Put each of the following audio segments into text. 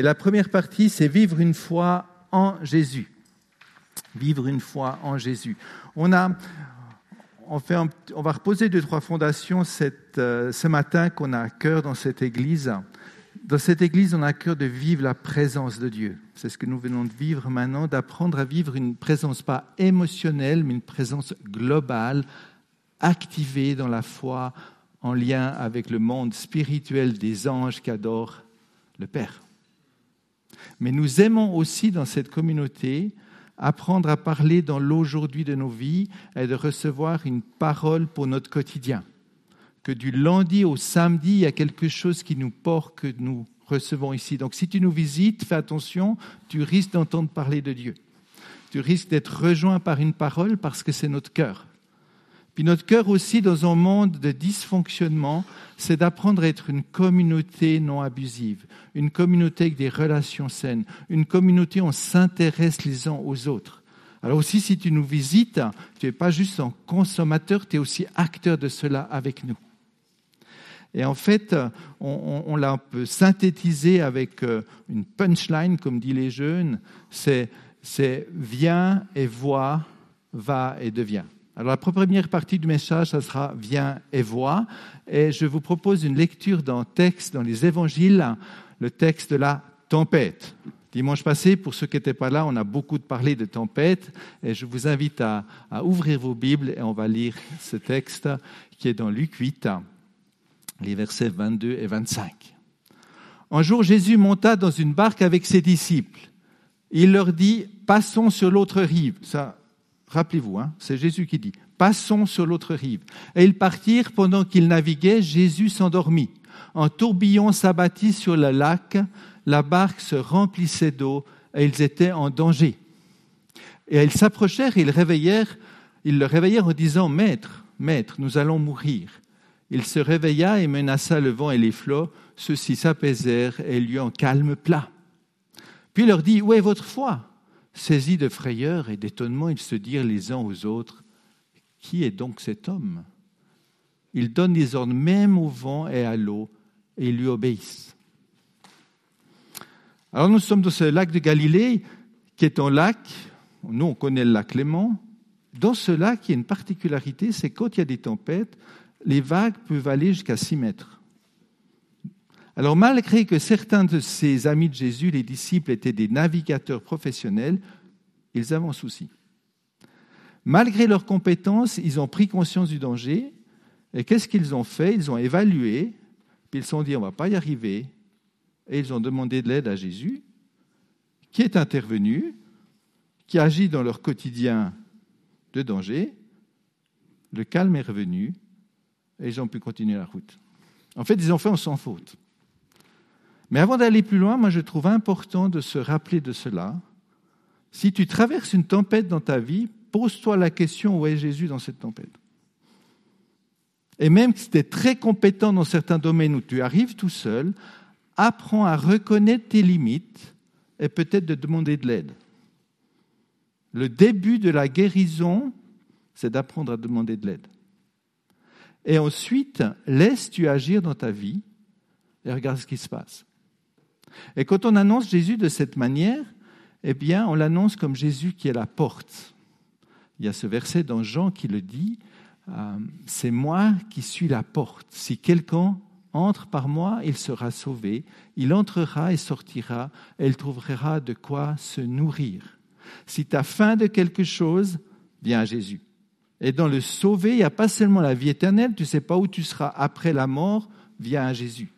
Et la première partie, c'est vivre une foi en Jésus. Vivre une foi en Jésus. On va reposer deux, trois fondations euh, ce matin qu'on a à cœur dans cette église. Dans cette église, on a à cœur de vivre la présence de Dieu. C'est ce que nous venons de vivre maintenant, d'apprendre à vivre une présence pas émotionnelle, mais une présence globale, activée dans la foi, en lien avec le monde spirituel des anges qui adorent le Père. Mais nous aimons aussi dans cette communauté apprendre à parler dans l'aujourd'hui de nos vies et de recevoir une parole pour notre quotidien. Que du lundi au samedi, il y a quelque chose qui nous porte, que nous recevons ici. Donc si tu nous visites, fais attention, tu risques d'entendre parler de Dieu. Tu risques d'être rejoint par une parole parce que c'est notre cœur. Puis notre cœur aussi, dans un monde de dysfonctionnement, c'est d'apprendre à être une communauté non abusive, une communauté avec des relations saines, une communauté où on s'intéresse les uns aux autres. Alors aussi, si tu nous visites, tu n'es pas juste un consommateur, tu es aussi acteur de cela avec nous. Et en fait, on, on l'a un peu synthétisé avec euh, une punchline, comme disent les jeunes, c'est viens et vois, va et deviens. Alors la première partie du message, ça sera viens et vois. Et je vous propose une lecture d'un texte dans les évangiles, le texte de la tempête. Dimanche passé, pour ceux qui n'étaient pas là, on a beaucoup parlé de tempête et je vous invite à, à, ouvrir vos Bibles et on va lire ce texte qui est dans Luc 8, les versets 22 et 25. Un jour, Jésus monta dans une barque avec ses disciples. Il leur dit, passons sur l'autre rive. Ça, Rappelez-vous, hein, c'est Jésus qui dit, passons sur l'autre rive. Et ils partirent pendant qu'ils naviguaient, Jésus s'endormit. Un tourbillon s'abattit sur le lac, la barque se remplissait d'eau et ils étaient en danger. Et ils s'approchèrent ils, ils le réveillèrent en disant, Maître, Maître, nous allons mourir. Il se réveilla et menaça le vent et les flots. Ceux-ci s'apaisèrent et lui en calme plat. Puis il leur dit, Où est votre foi? Saisis de frayeur et d'étonnement, ils se dirent les uns aux autres, Qui est donc cet homme? Il donne des ordres même au vent et à l'eau, et ils lui obéissent. Alors nous sommes dans ce lac de Galilée, qui est un lac, nous on connaît le lac Léman. Dans ce lac, il y a une particularité, c'est quand il y a des tempêtes, les vagues peuvent aller jusqu'à 6 mètres. Alors malgré que certains de ses amis de Jésus, les disciples, étaient des navigateurs professionnels, ils avaient un souci. Malgré leurs compétences, ils ont pris conscience du danger. Et qu'est-ce qu'ils ont fait? Ils ont évalué, puis ils se sont dit, on ne va pas y arriver. Et ils ont demandé de l'aide à Jésus, qui est intervenu, qui agit dans leur quotidien de danger. Le calme est revenu, et ils ont pu continuer la route. En fait, ils ont fait en sans faute. Mais avant d'aller plus loin, moi je trouve important de se rappeler de cela. Si tu traverses une tempête dans ta vie, pose-toi la question où est Jésus dans cette tempête? Et même si tu es très compétent dans certains domaines où tu arrives tout seul, apprends à reconnaître tes limites et peut-être de demander de l'aide. Le début de la guérison, c'est d'apprendre à demander de l'aide. Et ensuite, laisse-tu agir dans ta vie et regarde ce qui se passe. Et quand on annonce Jésus de cette manière, eh bien, on l'annonce comme Jésus qui est la porte. Il y a ce verset dans Jean qui le dit, euh, c'est moi qui suis la porte. Si quelqu'un entre par moi, il sera sauvé. Il entrera et sortira, et il trouvera de quoi se nourrir. Si tu as faim de quelque chose, viens à Jésus. Et dans le sauver, il n'y a pas seulement la vie éternelle, tu ne sais pas où tu seras après la mort, viens à Jésus.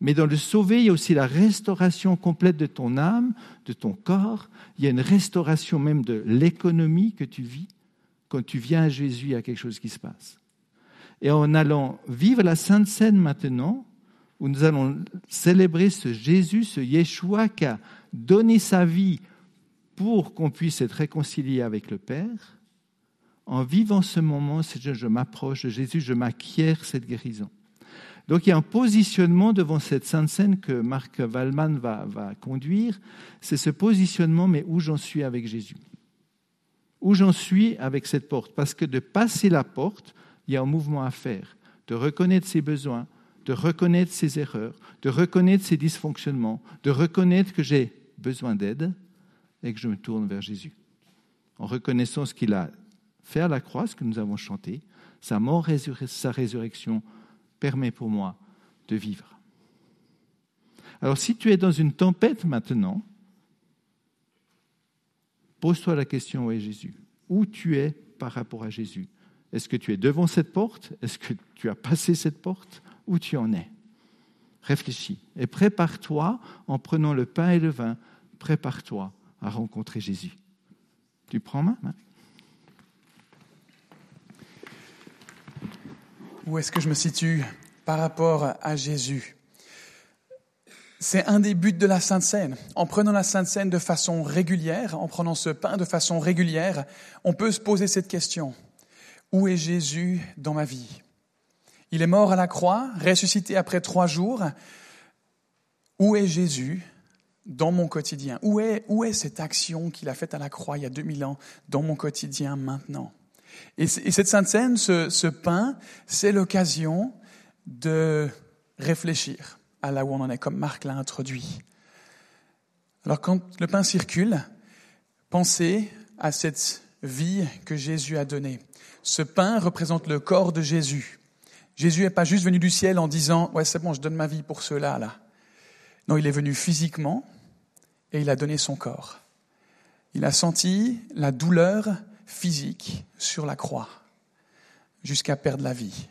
Mais dans le sauver, il y a aussi la restauration complète de ton âme, de ton corps. Il y a une restauration même de l'économie que tu vis. Quand tu viens à Jésus, il y a quelque chose qui se passe. Et en allant vivre la Sainte Seine maintenant, où nous allons célébrer ce Jésus, ce Yeshua qui a donné sa vie pour qu'on puisse être réconcilié avec le Père, en vivant ce moment, je m'approche de Jésus, je m'acquiers cette guérison. Donc il y a un positionnement devant cette sainte scène que Marc Wallman va, va conduire. C'est ce positionnement, mais où j'en suis avec Jésus? Où j'en suis avec cette porte? Parce que de passer la porte, il y a un mouvement à faire, de reconnaître ses besoins, de reconnaître ses erreurs, de reconnaître ses dysfonctionnements, de reconnaître que j'ai besoin d'aide et que je me tourne vers Jésus. En reconnaissant ce qu'il a fait à la croix, ce que nous avons chanté, sa mort, sa résurrection permet pour moi de vivre. Alors si tu es dans une tempête maintenant, pose-toi la question où est Jésus? Où tu es par rapport à Jésus? Est-ce que tu es devant cette porte? Est-ce que tu as passé cette porte? Où tu en es? Réfléchis et prépare-toi en prenant le pain et le vin, prépare-toi à rencontrer Jésus. Tu prends ma main? Où est-ce que je me situe par rapport à Jésus? C'est un des buts de la Sainte Seine. En prenant la Sainte Seine de façon régulière, en prenant ce pain de façon régulière, on peut se poser cette question. Où est Jésus dans ma vie? Il est mort à la croix, ressuscité après trois jours. Où est Jésus dans mon quotidien? Où est, où est cette action qu'il a faite à la croix il y a 2000 ans dans mon quotidien maintenant? Et, cette Sainte Seine, ce, ce pain, c'est l'occasion de réfléchir à là où on en est, comme Marc l'a introduit. Alors quand le pain circule, pensez à cette vie que Jésus a donnée. Ce pain représente le corps de Jésus. Jésus n'est pas juste venu du ciel en disant Ouais, c'est bon, je donne ma vie pour cela, là. Non, il est venu physiquement et il a donné son corps. Il a senti la douleur physique sur la croix jusqu'à perdre la vie.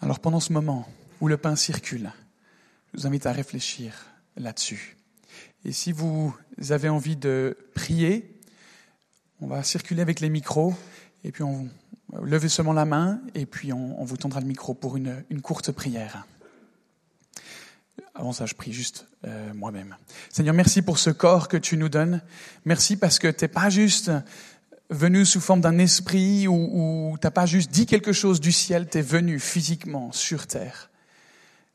Alors pendant ce moment, où le pain circule. Je vous invite à réfléchir là-dessus. Et si vous avez envie de prier, on va circuler avec les micros et puis on levez seulement la main et puis on, vous tendra le micro pour une, courte prière. Avant ça, je prie juste euh, moi-même. Seigneur, merci pour ce corps que tu nous donnes. Merci parce que tu n'es pas juste venu sous forme d'un esprit ou, n'as pas juste dit quelque chose du ciel, tu es venu physiquement sur terre.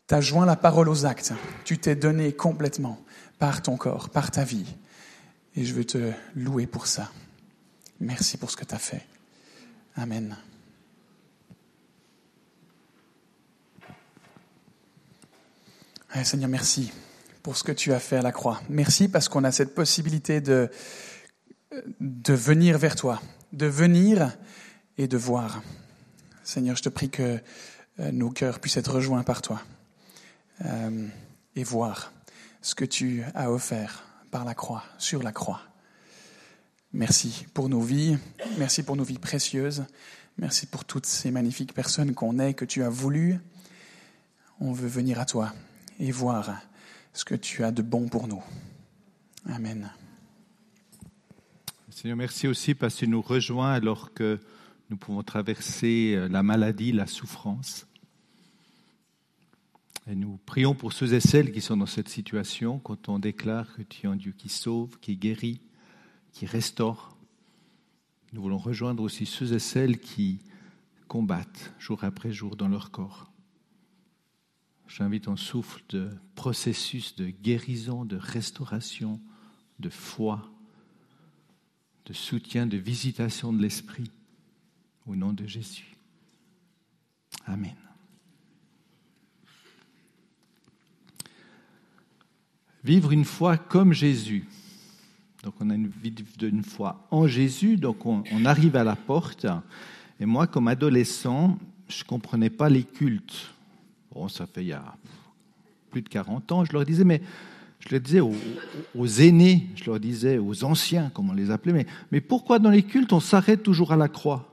Tu as joint la parole aux actes. Tu t'es donné complètement par ton corps, par ta vie. Et je veux te louer pour ça. Merci pour ce que tu as fait. Amen. Seigneur, merci pour ce que tu as fait à la croix. Merci parce qu'on a cette possibilité de, de venir vers toi, de venir et de voir. Seigneur, je te prie que euh, nos cœurs puissent être rejoints par toi. Euh, et voir ce que tu as offert par la croix, sur la croix. Merci pour nos vies, merci pour nos vies précieuses, merci pour toutes ces magnifiques personnes qu'on est, que tu as voulu. On veut venir à toi et voir ce que tu as de bon pour nous. Amen. Seigneur, merci aussi parce que tu nous rejoins alors que nous pouvons traverser la maladie, la souffrance. Et nous prions pour ceux et celles qui sont dans cette situation quand on déclare que tu es un Dieu qui sauve, qui guérit, qui restaure. Nous voulons rejoindre aussi ceux et celles qui combattent jour après jour dans leur corps. J'invite un souffle de processus de guérison, de restauration, de foi, de soutien, de visitation de l'Esprit au nom de Jésus. Amen. Vivre une foi comme Jésus. Donc on a une vie d'une foi en Jésus, donc on, arrive à la porte. Et moi, comme adolescent, je ne comprenais pas les cultes. Bon, ça fait il y a plus de 40 ans, je leur disais, mais je leur disais aux, aînés, je leur disais aux anciens, comme on les appelait, mais, mais pourquoi dans les cultes on s'arrête toujours à la croix?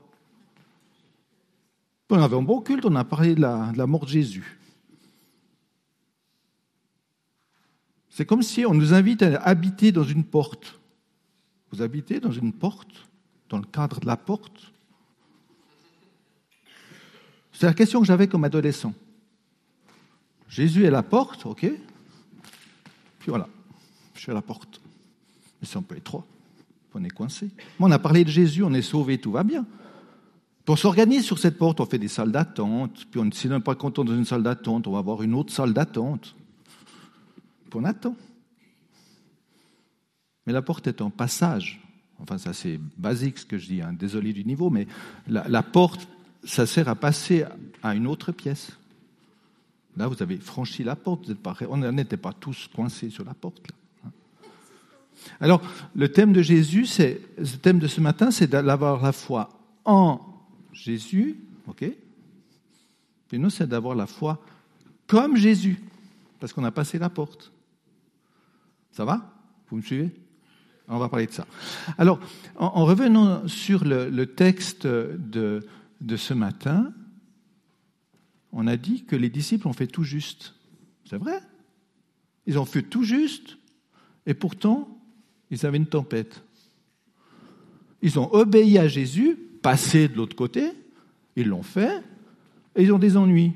On avait un bon culte, on a parlé de la mort de Jésus. C'est comme si on nous invite à habiter dans une porte. Vous habitez dans une porte, dans le cadre de la porte? C'est la question que j'avais comme adolescent. Jésus est la porte, ok Puis voilà, je suis à la porte. Mais c'est un peu étroit, on est coincé. on a parlé de Jésus, on est sauvé, tout va bien. Puis on s'organise sur cette porte, on fait des salles d'attente, puis on, si on n'est pas content dans une salle d'attente, on va avoir une autre salle d'attente on attend. Mais la porte est un passage. Enfin, ça c'est basique ce que je dis, hein. désolé du niveau, mais la, porte, ça sert à passer à une autre pièce. Là, vous avez franchi la porte. Vous pas, on n'était pas tous coincés sur la porte. Alors, le thème de Jésus, c'est, le thème de ce matin, c'est d'avoir la foi en Jésus, ok? Puis nous, c'est d'avoir la foi comme Jésus, parce qu'on a passé la porte. Ça va? Vous me suivez? On va parler de ça. Alors, en, revenant sur le, texte de, de ce matin, on a dit que les disciples ont fait tout juste. C'est vrai. Ils ont fait tout juste, et pourtant, ils avaient une tempête. Ils ont obéi à Jésus, passé de l'autre côté, ils l'ont fait, et ils ont des ennuis.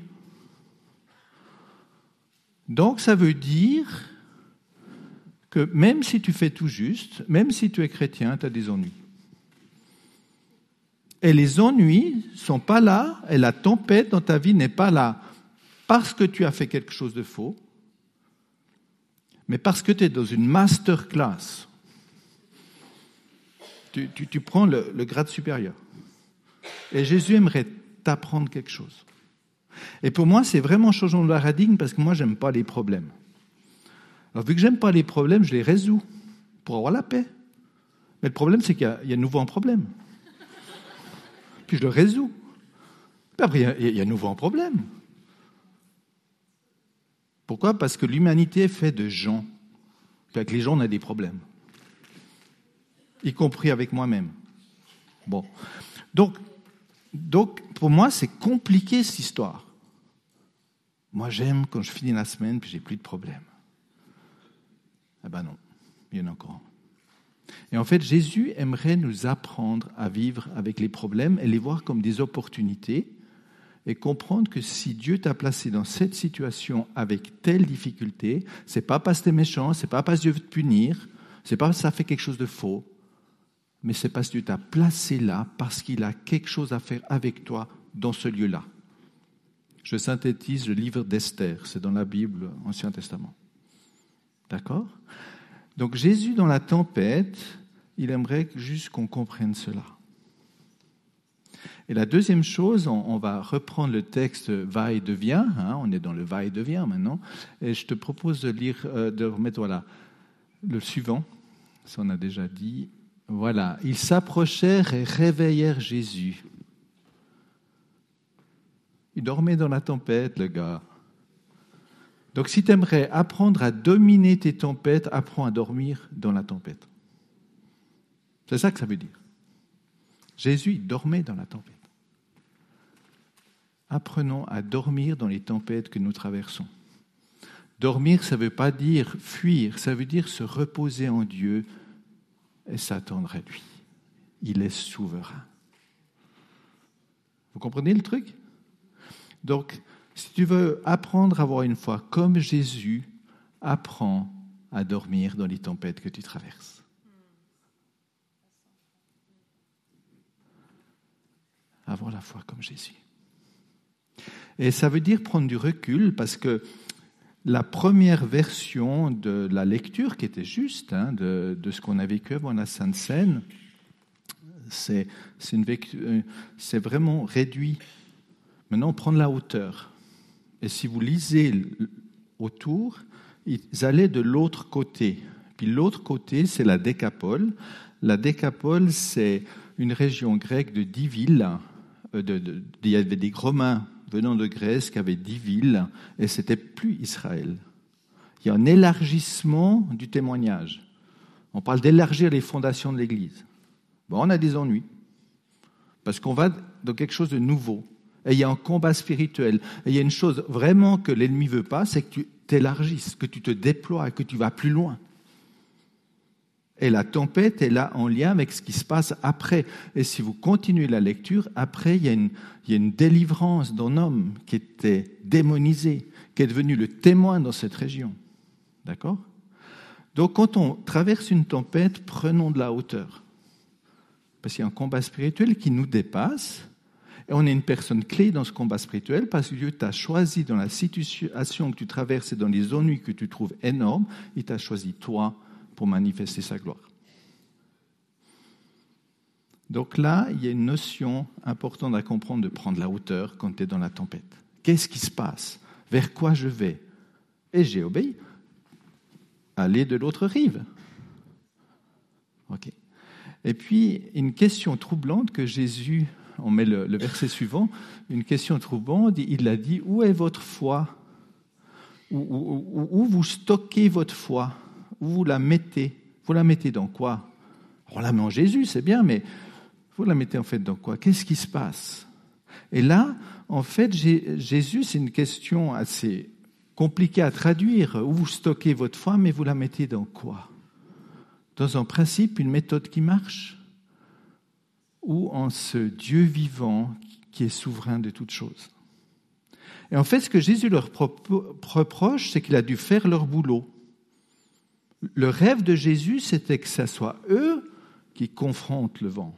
Donc ça veut dire que même si tu fais tout juste, même si tu es chrétien, tu as des ennuis. Et les ennuis sont pas là, et la tempête dans ta vie n'est pas là parce que tu as fait quelque chose de faux, mais parce que tu es dans une masterclass. Tu, tu, prends le, grade supérieur. Et Jésus aimerait t'apprendre quelque chose. Et pour moi, c'est vraiment changeant de paradigme parce que moi, j'aime pas les problèmes. Alors, vu que j'aime pas les problèmes, je les résous pour avoir la paix. Mais le problème, c'est qu'il y, a de nouveau un problème. Puis je le résous. Après, il y a, nouveau un problème. Pourquoi? Parce que l'humanité est faite de gens. Puis avec les gens, on a des problèmes. Y compris avec moi-même. Bon. Donc, pour moi, c'est compliqué cette histoire. Moi, j'aime quand je finis la semaine puis j'ai plus de problèmes. Eh ben non, il y en a encore. Et en fait, Jésus aimerait nous apprendre à vivre avec les problèmes et les voir comme des opportunités et comprendre que si Dieu t'a placé dans cette situation avec telle difficulté, c'est pas parce que tu es méchant, c'est pas parce que Dieu veut te punir, c'est pas parce que ça fait quelque chose de faux, mais c'est parce que Dieu t'a placé là parce qu'il a quelque chose à faire avec toi dans ce lieu-là. Je synthétise le livre d'Esther, c'est dans la Bible, Ancien Testament. D'accord? Donc Jésus dans la tempête, il aimerait juste qu'on comprenne cela. Et la deuxième chose, on, va reprendre le texte va et devient, hein, on est dans le va et devient maintenant, et je te propose de lire, euh, de remettre le suivant, ça on a déjà dit. Voilà, ils s'approchèrent et réveillèrent Jésus. Il dormait dans la tempête, le gars. Donc si tu aimerais apprendre à dominer tes tempêtes, apprends à dormir dans la tempête. C'est ça que ça veut dire. Jésus dormait dans la tempête. Apprenons à dormir dans les tempêtes que nous traversons. Dormir, ça ne veut pas dire fuir, ça veut dire se reposer en Dieu et s'attendre à lui. Il est souverain. Vous comprenez le truc? Donc, si tu veux apprendre à avoir une foi comme Jésus, apprends à dormir dans les tempêtes que tu traverses. Avoir la foi comme Jésus. Et ça veut dire prendre du recul parce que la première version de la lecture, qui était juste, hein, de, ce qu'on a vécu avant la Sainte Seine, c'est vraiment réduit Maintenant, prendre la hauteur. Et si vous lisez autour, ils allaient de l'autre côté. Puis l'autre côté, c'est la Décapole. La Décapole, c'est une région grecque de dix villes. Euh, il y avait des Romains venant de Grèce qui avaient dix villes, et c'était plus Israël. Il y a un élargissement du témoignage. On parle d'élargir les fondations de l'Église. Bon, on a des ennuis, parce qu'on va dans quelque chose de nouveau. Et il y a un combat spirituel. Et il y a une chose vraiment que l'ennemi veut pas, c'est que tu t'élargisses, que tu te déploies, que tu vas plus loin. Et la tempête est là en lien avec ce qui se passe après. Et si vous continuez la lecture, après, il y a une, il y a une délivrance d'un homme qui était démonisé, qui est devenu le témoin dans cette région. D'accord? Donc quand on traverse une tempête, prenons de la hauteur. Parce qu'il y a un combat spirituel qui nous dépasse et on est une personne clé dans ce combat spirituel parce que Dieu t'a choisi dans la situation que tu traverses et dans les ennuis que tu trouves énormes, il t'a choisi toi pour manifester sa gloire. Donc là, il y a une notion importante à comprendre de prendre la hauteur quand tu es dans la tempête. Qu'est-ce qui se passe? Vers quoi je vais? Et j'ai obéi. Aller de l'autre rive. Ok. Et puis, une question troublante que Jésus, on met le, verset suivant, une question troublante, il a dit, où est votre foi? Où, où, vous stockez votre foi? Où vous la mettez? Vous la mettez dans quoi? On la met en Jésus, c'est bien, mais vous la mettez en fait dans quoi? Qu'est-ce qui se passe? Et là, en fait, Jésus, c'est une question assez compliquée à traduire. Où vous stockez votre foi, mais vous la mettez dans quoi? Dans un principe, une méthode qui marche? Ou en ce Dieu vivant qui est souverain de toutes choses. Et en fait, ce que Jésus leur reproche, c'est qu'il a dû faire leur boulot. Le rêve de Jésus, c'était que ce soit eux qui confrontent le vent.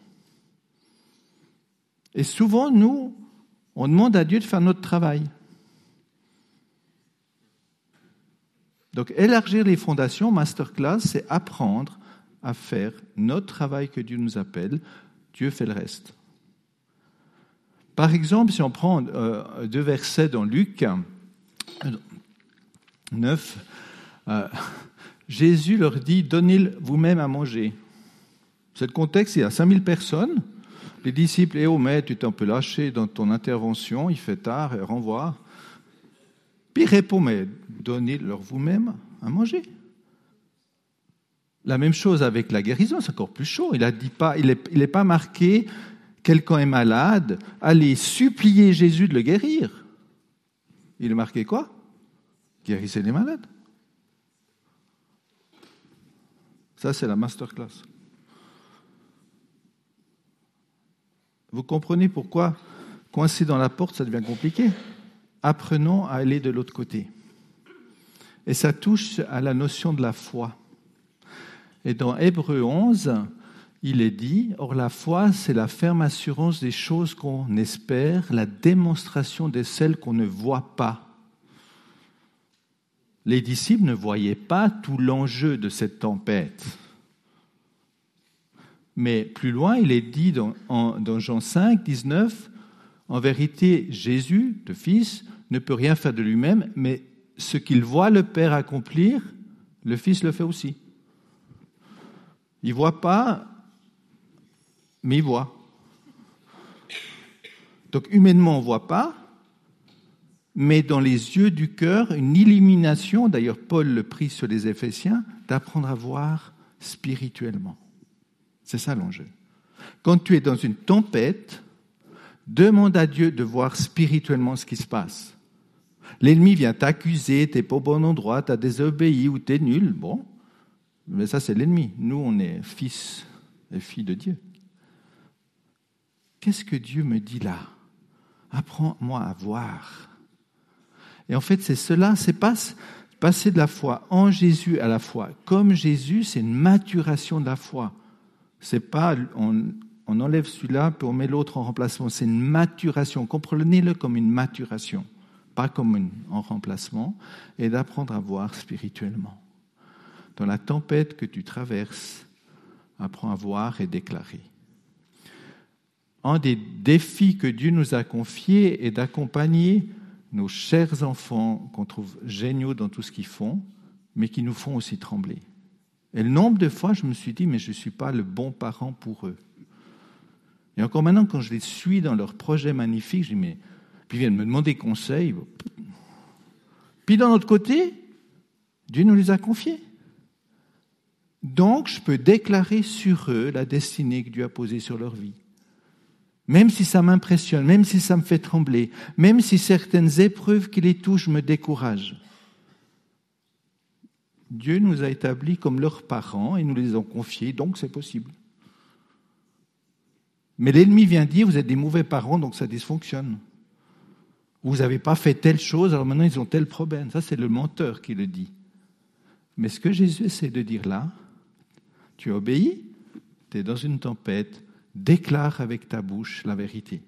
Et souvent, nous, on demande à Dieu de faire notre travail. Donc, élargir les fondations, masterclass, c'est apprendre à faire notre travail que Dieu nous appelle, Dieu fait le reste. Par exemple, si on prend euh, deux versets dans Luc 9, euh, Jésus leur dit, donnez vous-même à manger. C'est le contexte, il y a 5000 personnes. Les disciples, eh, oh mais tu t'es un peu lâché dans ton intervention, il fait tard, et renvoie. Puis répond, mais donnez-leur vous-même à manger. La même chose avec la guérison, c'est encore plus chaud. Il dit pas, il n'est pas marqué quelqu'un est malade, allez supplier Jésus de le guérir. Il est marqué quoi? Guérissez les malades. Ça, c'est la masterclass. Vous comprenez pourquoi coincé dans la porte, ça devient compliqué? Apprenons à aller de l'autre côté. Et ça touche à la notion de la foi. Et dans Hébreu 11, il est dit, Or la foi, c'est la ferme assurance des choses qu'on espère, la démonstration de celles qu'on ne voit pas. Les disciples ne voyaient pas tout l'enjeu de cette tempête. Mais plus loin, il est dit dans, dans Jean 5, 19, En vérité, Jésus, le Fils, ne peut rien faire de lui-même, mais ce qu'il voit le Père accomplir, le Fils le fait aussi. Il ne voit pas, mais il voit. Donc humainement, on ne voit pas, mais dans les yeux du cœur, une illumination, d'ailleurs Paul le prie sur les Éphésiens, d'apprendre à voir spirituellement. C'est ça l'enjeu. Quand tu es dans une tempête, demande à Dieu de voir spirituellement ce qui se passe. L'ennemi vient t'accuser, t'es pas au bon endroit, t'as désobéi ou t'es nul. Bon, mais ça, c'est l'ennemi. Nous, on est fils et filles de Dieu. Qu'est-ce que Dieu me dit là? Apprends-moi à voir. Et en fait, c'est cela, c'est pas passer de la foi en Jésus à la foi comme Jésus, c'est une maturation de la foi. C'est pas on, enlève celui-là puis on met l'autre en remplacement. C'est une maturation. Comprenez-le comme une maturation, pas comme un remplacement, et d'apprendre à voir spirituellement dans la tempête que tu traverses, apprends à voir et déclarer. Un des défis que Dieu nous a confiés est d'accompagner nos chers enfants qu'on trouve géniaux dans tout ce qu'ils font, mais qui nous font aussi trembler. Et le nombre de fois, je me suis dit, mais je ne suis pas le bon parent pour eux. Et encore maintenant, quand je les suis dans leurs projets magnifiques, je dis, mais. Puis ils viennent me demander conseil. Puis d'un autre côté, Dieu nous les a confiés. Donc, je peux déclarer sur eux la destinée que Dieu a posée sur leur vie. Même si ça m'impressionne, même si ça me fait trembler, même si certaines épreuves qui les touchent me découragent. Dieu nous a établis comme leurs parents et nous les a confiés, donc c'est possible. Mais l'ennemi vient dire, vous êtes des mauvais parents, donc ça dysfonctionne. Vous n'avez pas fait telle chose, alors maintenant ils ont tel problème. Ça, c'est le menteur qui le dit. Mais ce que Jésus essaie de dire là, tu obéis, tu es dans une tempête, déclare avec ta bouche la vérité.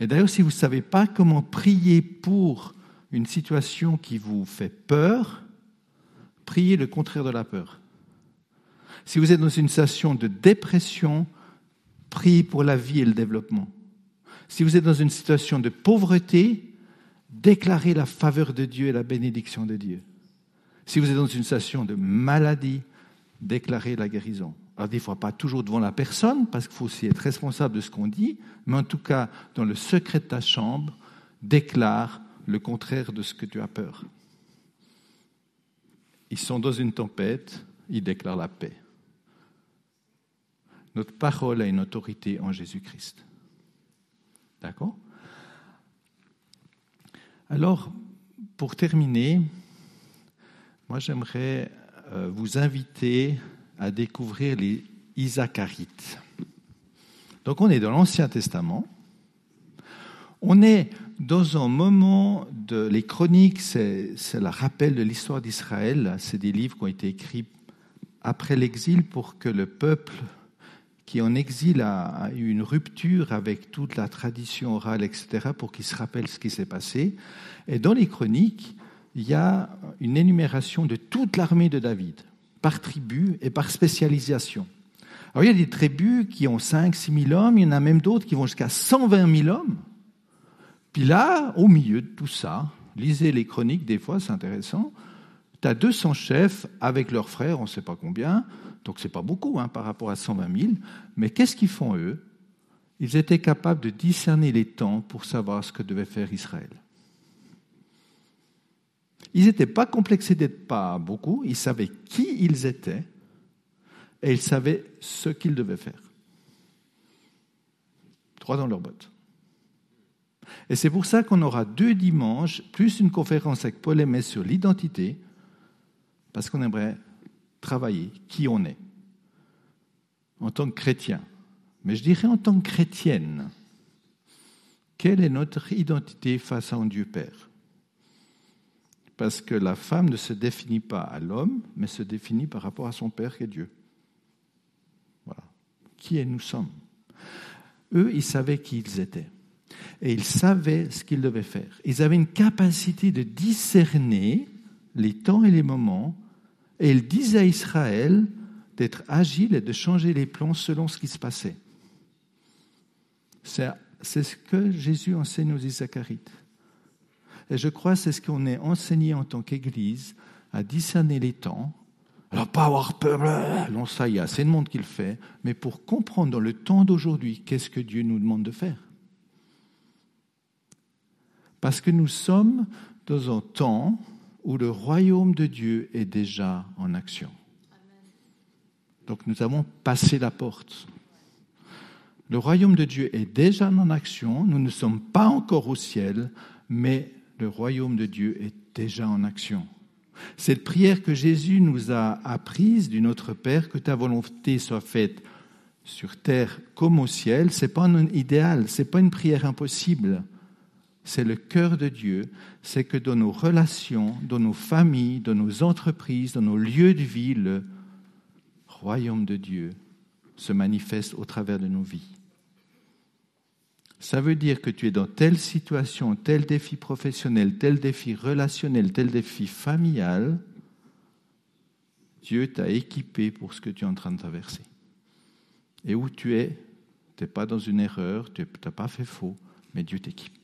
Et d'ailleurs, si vous ne savez pas comment prier pour une situation qui vous fait peur, priez le contraire de la peur. Si vous êtes dans une situation de dépression, priez pour la vie et le développement. Si vous êtes dans une situation de pauvreté, déclarez la faveur de Dieu et la bénédiction de Dieu. Si vous êtes dans une situation de maladie, déclarez la guérison. Alors des fois, pas toujours devant la personne, parce qu'il faut aussi être responsable de ce qu'on dit, mais en tout cas, dans le secret de ta chambre, déclare le contraire de ce que tu as peur. Ils sont dans une tempête, ils déclarent la paix. Notre parole a une autorité en Jésus-Christ. D'accord? Alors, pour terminer, moi j'aimerais vous inviter à découvrir les Isacharites. Donc on est dans l'Ancien Testament. On est dans un moment de... Les chroniques, c'est le rappel de l'histoire d'Israël. C'est des livres qui ont été écrits après l'exil pour que le peuple qui en exil a, eu une rupture avec toute la tradition orale, etc., pour qu'il se rappelle ce qui s'est passé. Et dans les chroniques, il y a une énumération de toute l'armée de David, par tribu et par spécialisation. Alors il y a des tribus qui ont 5 6 000 hommes, il y en a même d'autres qui vont jusqu'à 120 000 hommes. Puis là, au milieu de tout ça, lisez les chroniques, des fois c'est intéressant, tu as 200 chefs avec leurs frères, on ne sait pas combien, donc ce n'est pas beaucoup hein, par rapport à 120 000, mais qu'est-ce qu'ils font eux? Ils étaient capables de discerner les temps pour savoir ce que devait faire Israël. Ils n'étaient pas complexés d'être pas beaucoup, ils savaient qui ils étaient et ils savaient ce qu'ils devaient faire. Trois dans leurs bottes. Et c'est pour ça qu'on aura deux dimanches, plus une conférence avec Paul Aimé sur l'identité, parce qu'on aimerait travailler qui on est en tant que chrétien. Mais je dirais en tant que chrétienne, quelle est notre identité face à un Dieu Père? Parce que la femme ne se définit pas à l'homme, mais se définit par rapport à son Père qui est Dieu. Voilà. Qui est nous sommes? Eux, ils savaient qui ils étaient. Et ils savaient ce qu'ils devaient faire. Ils avaient une capacité de discerner les temps et les moments et il disait à Israël d'être agile et de changer les plans selon ce qui se passait. C'est ce que Jésus enseigne aux Isacharites. Et je crois que c'est ce qu'on est enseigné en tant qu'Église, à discerner les temps. Alors, pas avoir peur, non, ça y a, c'est le monde qui le fait, mais pour comprendre dans le temps d'aujourd'hui, qu'est-ce que Dieu nous demande de faire? Parce que nous sommes dans un temps où le royaume de Dieu est déjà en action. Donc nous avons passé la porte. Le royaume de Dieu est déjà en action, nous ne sommes pas encore au ciel, mais le royaume de Dieu est déjà en action. Cette prière que Jésus nous a apprise du Notre Père, que ta volonté soit faite sur terre comme au ciel, c'est pas un idéal, c'est pas une prière impossible c'est le cœur de Dieu, c'est que dans nos relations, dans nos familles, dans nos entreprises, dans nos lieux de vie, le royaume de Dieu se manifeste au travers de nos vies. Ça veut dire que tu es dans telle situation, tel défi professionnel, tel défi relationnel, tel défi familial, Dieu t'a équipé pour ce que tu es en train de traverser. Et où tu es, tu n'es pas dans une erreur, tu n'as pas fait faux, mais Dieu t'équipe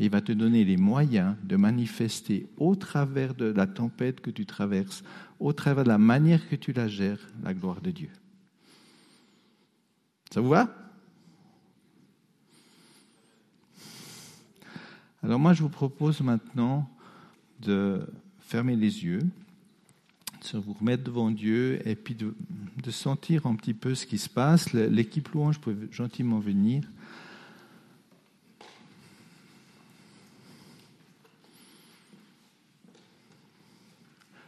il va te donner les moyens de manifester au travers de la tempête que tu traverses, au travers de la manière que tu la gères, la gloire de Dieu. Ça vous va? Alors moi, je vous propose maintenant de fermer les yeux, de vous remettre devant Dieu et puis de, sentir un petit peu ce qui se passe. L'équipe louange peut gentiment venir.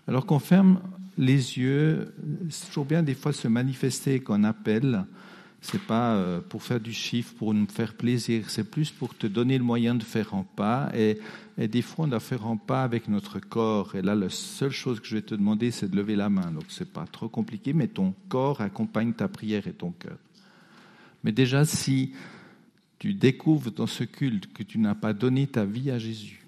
Alors qu'on ferme les yeux, c'est toujours bien des fois se manifester qu'on appelle. C'est pas euh, pour faire du chiffre, pour nous faire plaisir, c'est plus pour te donner le moyen de faire un pas. Et, des fois, on doit faire un pas avec notre corps. Et là, la seule chose que je vais te demander, c'est de lever la main. Donc, c'est pas trop compliqué, mais ton corps accompagne ta prière et ton cœur. Mais déjà, si tu découvres dans ce culte que tu n'as pas donné ta vie à Jésus,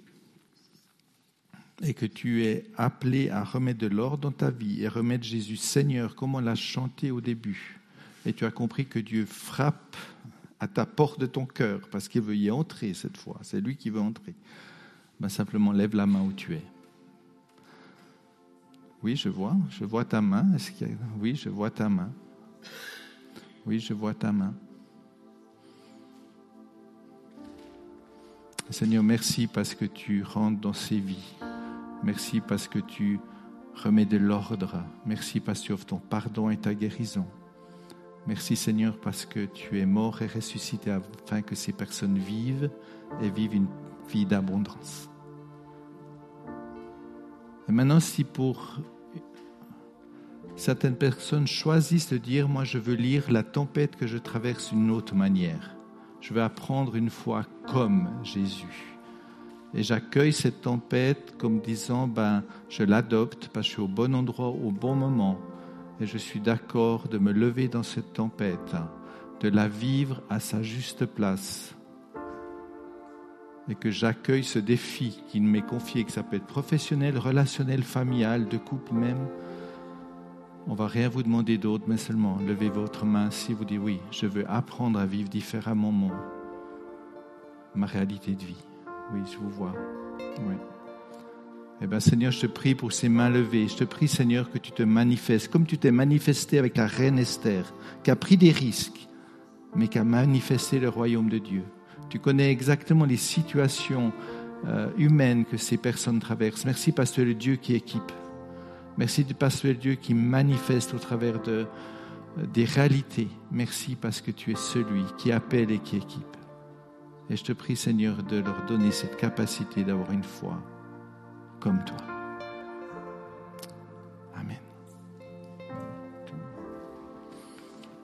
et que tu es appelé à remettre de l'ordre dans ta vie et remettre Jésus Seigneur comme on l'a chanté au début, et tu as compris que Dieu frappe à ta porte de ton cœur, parce qu'il veut y entrer cette fois. C'est lui qui veut entrer. Ben, simplement lève la main où tu es. Oui, je vois, je vois ta main. Oui, je vois ta main. Oui, je vois ta main. Seigneur, merci parce que tu rentres dans ces vies. Merci parce que tu remets de l'ordre. Merci parce que tu offres ton pardon et ta guérison. Merci Seigneur parce que tu es mort et ressuscité afin que ces personnes vivent et vivent une vie d'abondance. Et maintenant, si pour certaines personnes choisissent de dire, moi je veux lire la tempête que je traverse d'une autre manière, je veux apprendre une foi comme Jésus. Et j'accueille cette tempête comme disant, ben, je l'adopte parce que je suis au bon endroit au bon moment et je suis d'accord de me lever dans cette tempête, de la vivre à sa juste place. Et que j'accueille ce défi qui m'est confié, que ça peut être professionnel, relationnel, familial, de couple même. On va rien vous demander d'autre, mais seulement levez votre main si vous dites oui, je veux apprendre à vivre différemment mon, ma réalité de vie. Oui, je vous vois. Oui. Eh bien, Seigneur, je te prie pour ces mains levées. Je te prie, Seigneur, que tu te manifestes, comme tu t'es manifesté avec la reine Esther, qui a pris des risques, mais qui a manifesté le royaume de Dieu. Tu connais exactement les situations euh, humaines que ces personnes traversent. Merci parce que le Dieu qui équipe. Merci parce que le Dieu qui manifeste au travers de, euh, des réalités. Merci parce que tu es celui qui appelle et qui équipe. Et je te prie, Seigneur, de leur donner cette capacité d'avoir une foi comme toi.